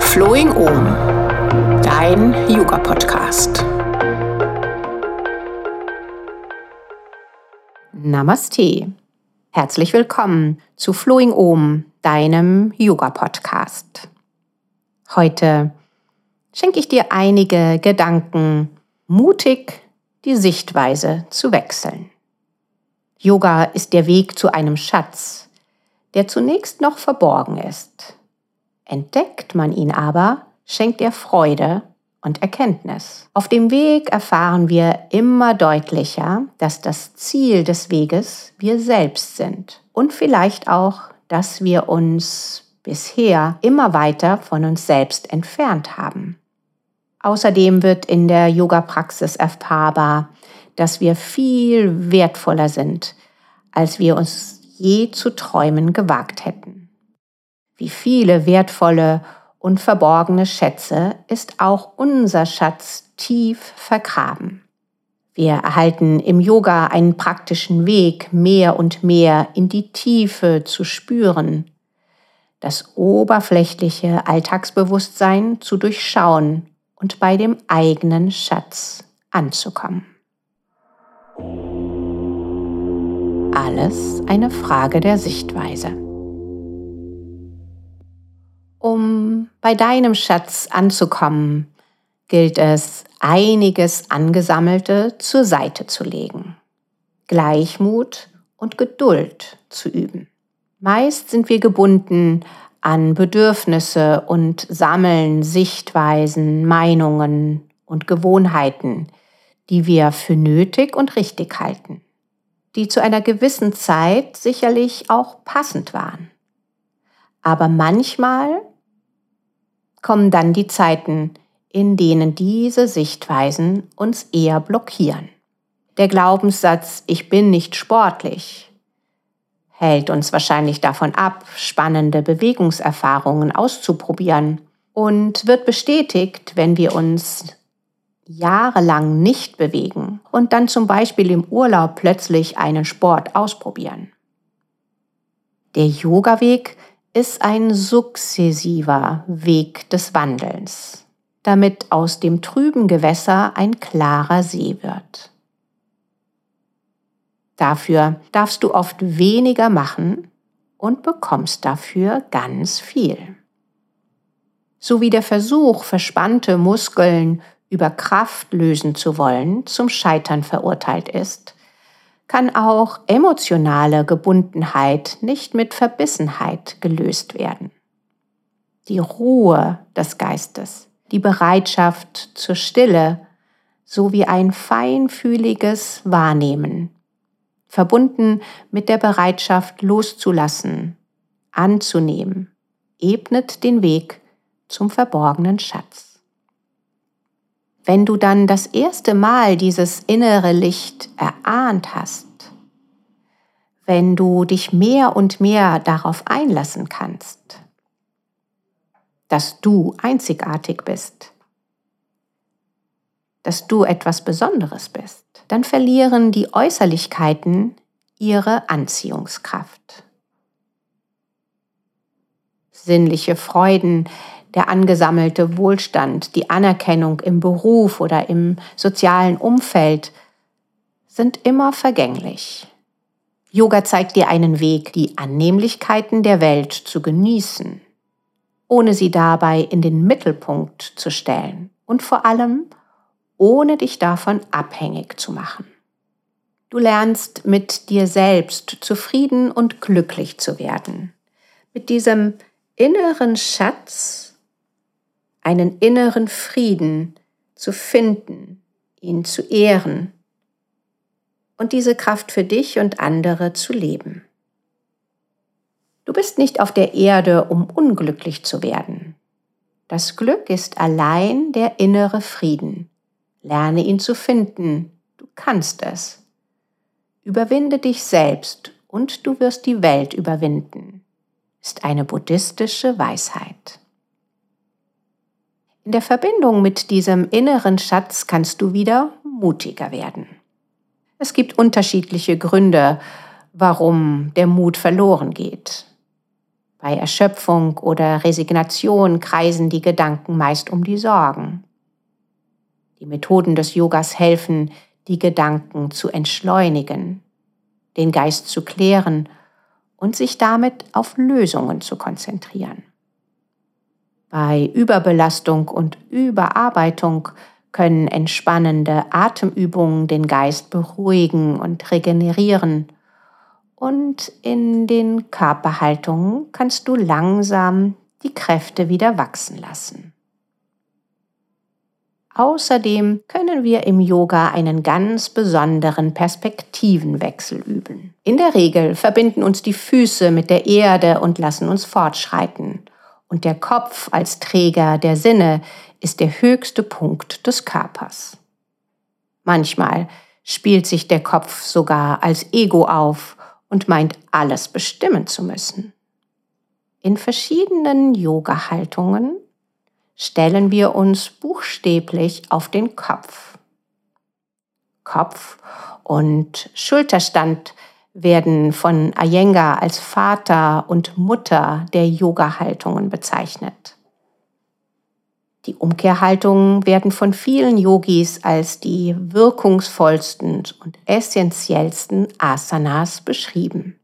Flowing Om, dein Yoga-Podcast. Namaste. Herzlich willkommen zu Flowing Om, deinem Yoga-Podcast. Heute schenke ich dir einige Gedanken, mutig die Sichtweise zu wechseln. Yoga ist der Weg zu einem Schatz, der zunächst noch verborgen ist. Entdeckt man ihn aber, schenkt er Freude und Erkenntnis. Auf dem Weg erfahren wir immer deutlicher, dass das Ziel des Weges wir selbst sind und vielleicht auch, dass wir uns bisher immer weiter von uns selbst entfernt haben. Außerdem wird in der Yoga-Praxis erfahrbar, dass wir viel wertvoller sind, als wir uns je zu träumen gewagt hätten. Wie viele wertvolle und verborgene Schätze ist auch unser Schatz tief vergraben. Wir erhalten im Yoga einen praktischen Weg, mehr und mehr in die Tiefe zu spüren, das oberflächliche Alltagsbewusstsein zu durchschauen und bei dem eigenen Schatz anzukommen. Alles eine Frage der Sichtweise. Um bei deinem Schatz anzukommen, gilt es, einiges Angesammelte zur Seite zu legen, Gleichmut und Geduld zu üben. Meist sind wir gebunden an Bedürfnisse und sammeln Sichtweisen, Meinungen und Gewohnheiten, die wir für nötig und richtig halten, die zu einer gewissen Zeit sicherlich auch passend waren. Aber manchmal kommen dann die Zeiten, in denen diese Sichtweisen uns eher blockieren. Der Glaubenssatz Ich bin nicht sportlich hält uns wahrscheinlich davon ab, spannende Bewegungserfahrungen auszuprobieren und wird bestätigt, wenn wir uns jahrelang nicht bewegen und dann zum Beispiel im Urlaub plötzlich einen Sport ausprobieren. Der Yoga-Weg ist ein sukzessiver Weg des Wandelns, damit aus dem trüben Gewässer ein klarer See wird. Dafür darfst du oft weniger machen und bekommst dafür ganz viel. So wie der Versuch, verspannte Muskeln über Kraft lösen zu wollen, zum Scheitern verurteilt ist, kann auch emotionale Gebundenheit nicht mit Verbissenheit gelöst werden. Die Ruhe des Geistes, die Bereitschaft zur Stille sowie ein feinfühliges Wahrnehmen, verbunden mit der Bereitschaft loszulassen, anzunehmen, ebnet den Weg zum verborgenen Schatz. Wenn du dann das erste Mal dieses innere Licht erahnt hast, wenn du dich mehr und mehr darauf einlassen kannst, dass du einzigartig bist, dass du etwas Besonderes bist, dann verlieren die Äußerlichkeiten ihre Anziehungskraft. Sinnliche Freuden, der angesammelte Wohlstand, die Anerkennung im Beruf oder im sozialen Umfeld sind immer vergänglich. Yoga zeigt dir einen Weg, die Annehmlichkeiten der Welt zu genießen, ohne sie dabei in den Mittelpunkt zu stellen und vor allem ohne dich davon abhängig zu machen. Du lernst mit dir selbst zufrieden und glücklich zu werden, mit diesem inneren Schatz, einen inneren Frieden zu finden, ihn zu ehren und diese Kraft für dich und andere zu leben. Du bist nicht auf der Erde, um unglücklich zu werden. Das Glück ist allein der innere Frieden. Lerne ihn zu finden. Du kannst es. Überwinde dich selbst und du wirst die Welt überwinden, ist eine buddhistische Weisheit. In der Verbindung mit diesem inneren Schatz kannst du wieder mutiger werden. Es gibt unterschiedliche Gründe, warum der Mut verloren geht. Bei Erschöpfung oder Resignation kreisen die Gedanken meist um die Sorgen. Die Methoden des Yogas helfen, die Gedanken zu entschleunigen, den Geist zu klären und sich damit auf Lösungen zu konzentrieren. Bei Überbelastung und Überarbeitung können entspannende Atemübungen den Geist beruhigen und regenerieren. Und in den Körperhaltungen kannst du langsam die Kräfte wieder wachsen lassen. Außerdem können wir im Yoga einen ganz besonderen Perspektivenwechsel üben. In der Regel verbinden uns die Füße mit der Erde und lassen uns fortschreiten. Und der Kopf als Träger der Sinne ist der höchste Punkt des Körpers. Manchmal spielt sich der Kopf sogar als Ego auf und meint alles bestimmen zu müssen. In verschiedenen Yoga-Haltungen stellen wir uns buchstäblich auf den Kopf. Kopf und Schulterstand werden von Iyengar als Vater und Mutter der Yoga-Haltungen bezeichnet. Die Umkehrhaltungen werden von vielen Yogis als die wirkungsvollsten und essentiellsten Asanas beschrieben.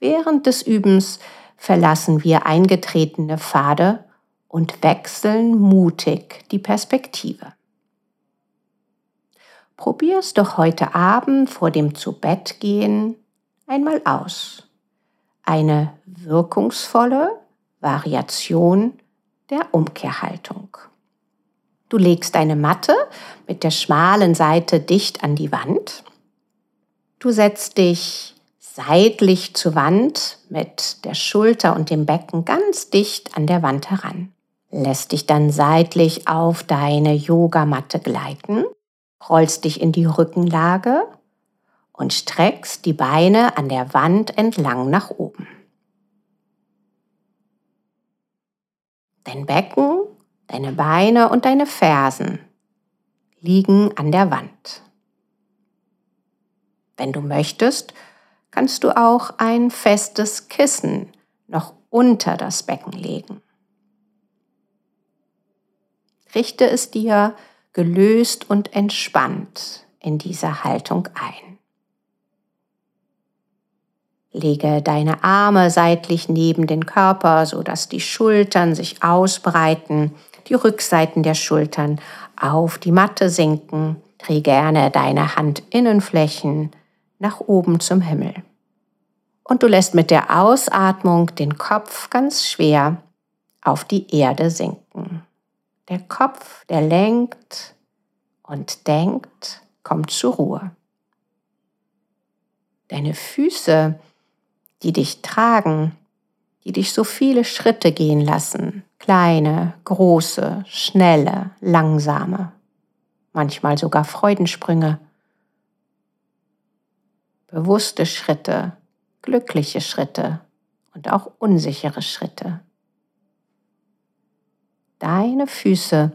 Während des Übens verlassen wir eingetretene Pfade und wechseln mutig die Perspektive. Probier es doch heute Abend vor dem Zubettgehen einmal aus. Eine wirkungsvolle Variation der Umkehrhaltung. Du legst deine Matte mit der schmalen Seite dicht an die Wand. Du setzt dich seitlich zur Wand mit der Schulter und dem Becken ganz dicht an der Wand heran lässt dich dann seitlich auf deine Yogamatte gleiten, rollst dich in die Rückenlage und streckst die Beine an der Wand entlang nach oben. Dein Becken, deine Beine und deine Fersen liegen an der Wand. Wenn du möchtest, kannst du auch ein festes Kissen noch unter das Becken legen. Richte es dir gelöst und entspannt in dieser Haltung ein. Lege deine Arme seitlich neben den Körper, sodass die Schultern sich ausbreiten, die Rückseiten der Schultern auf die Matte sinken. Dreh gerne deine Handinnenflächen nach oben zum Himmel. Und du lässt mit der Ausatmung den Kopf ganz schwer auf die Erde sinken. Der Kopf, der lenkt und denkt, kommt zur Ruhe. Deine Füße, die dich tragen, die dich so viele Schritte gehen lassen, kleine, große, schnelle, langsame, manchmal sogar Freudensprünge, bewusste Schritte, glückliche Schritte und auch unsichere Schritte. Deine Füße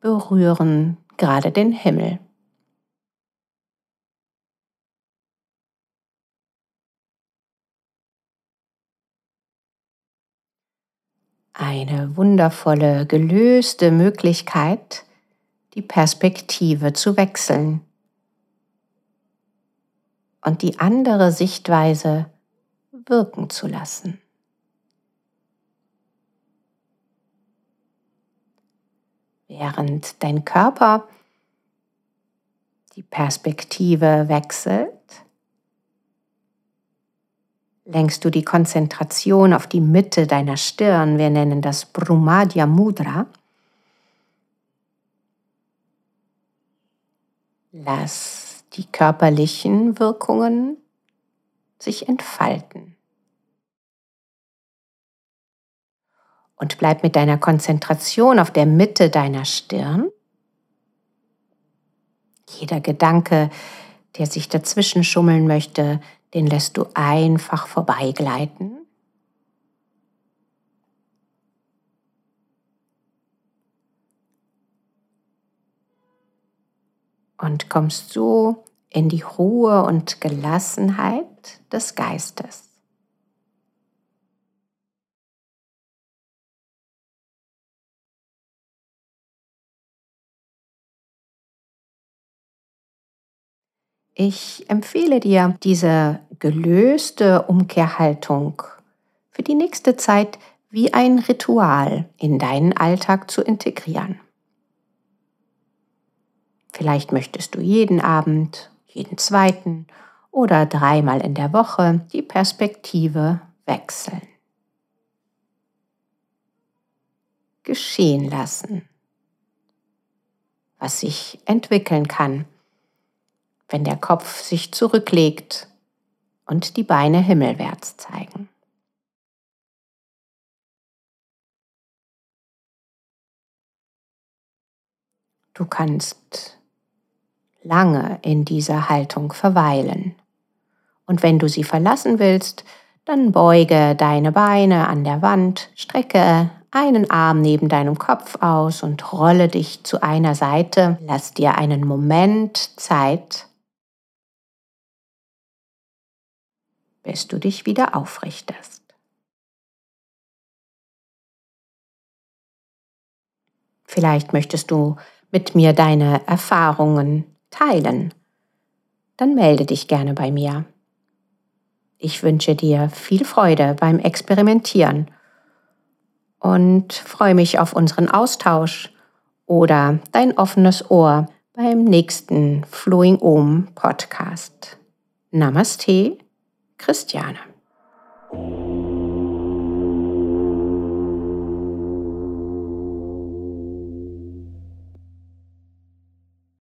berühren gerade den Himmel. Eine wundervolle, gelöste Möglichkeit, die Perspektive zu wechseln und die andere Sichtweise wirken zu lassen. Während dein Körper die Perspektive wechselt, lenkst du die Konzentration auf die Mitte deiner Stirn. Wir nennen das Brumadhya Mudra. Lass die körperlichen Wirkungen sich entfalten. und bleib mit deiner Konzentration auf der Mitte deiner Stirn. Jeder Gedanke, der sich dazwischen schummeln möchte, den lässt du einfach vorbeigleiten. Und kommst so in die Ruhe und Gelassenheit des Geistes. Ich empfehle dir diese gelöste Umkehrhaltung für die nächste Zeit wie ein Ritual in deinen Alltag zu integrieren. Vielleicht möchtest du jeden Abend, jeden zweiten oder dreimal in der Woche die Perspektive wechseln. Geschehen lassen, was sich entwickeln kann wenn der Kopf sich zurücklegt und die Beine himmelwärts zeigen. Du kannst lange in dieser Haltung verweilen. Und wenn du sie verlassen willst, dann beuge deine Beine an der Wand, strecke einen Arm neben deinem Kopf aus und rolle dich zu einer Seite. Lass dir einen Moment Zeit, bis du dich wieder aufrichtest. Vielleicht möchtest du mit mir deine Erfahrungen teilen. Dann melde dich gerne bei mir. Ich wünsche dir viel Freude beim Experimentieren und freue mich auf unseren Austausch oder dein offenes Ohr beim nächsten Flowing Om Podcast. Namaste Christiane.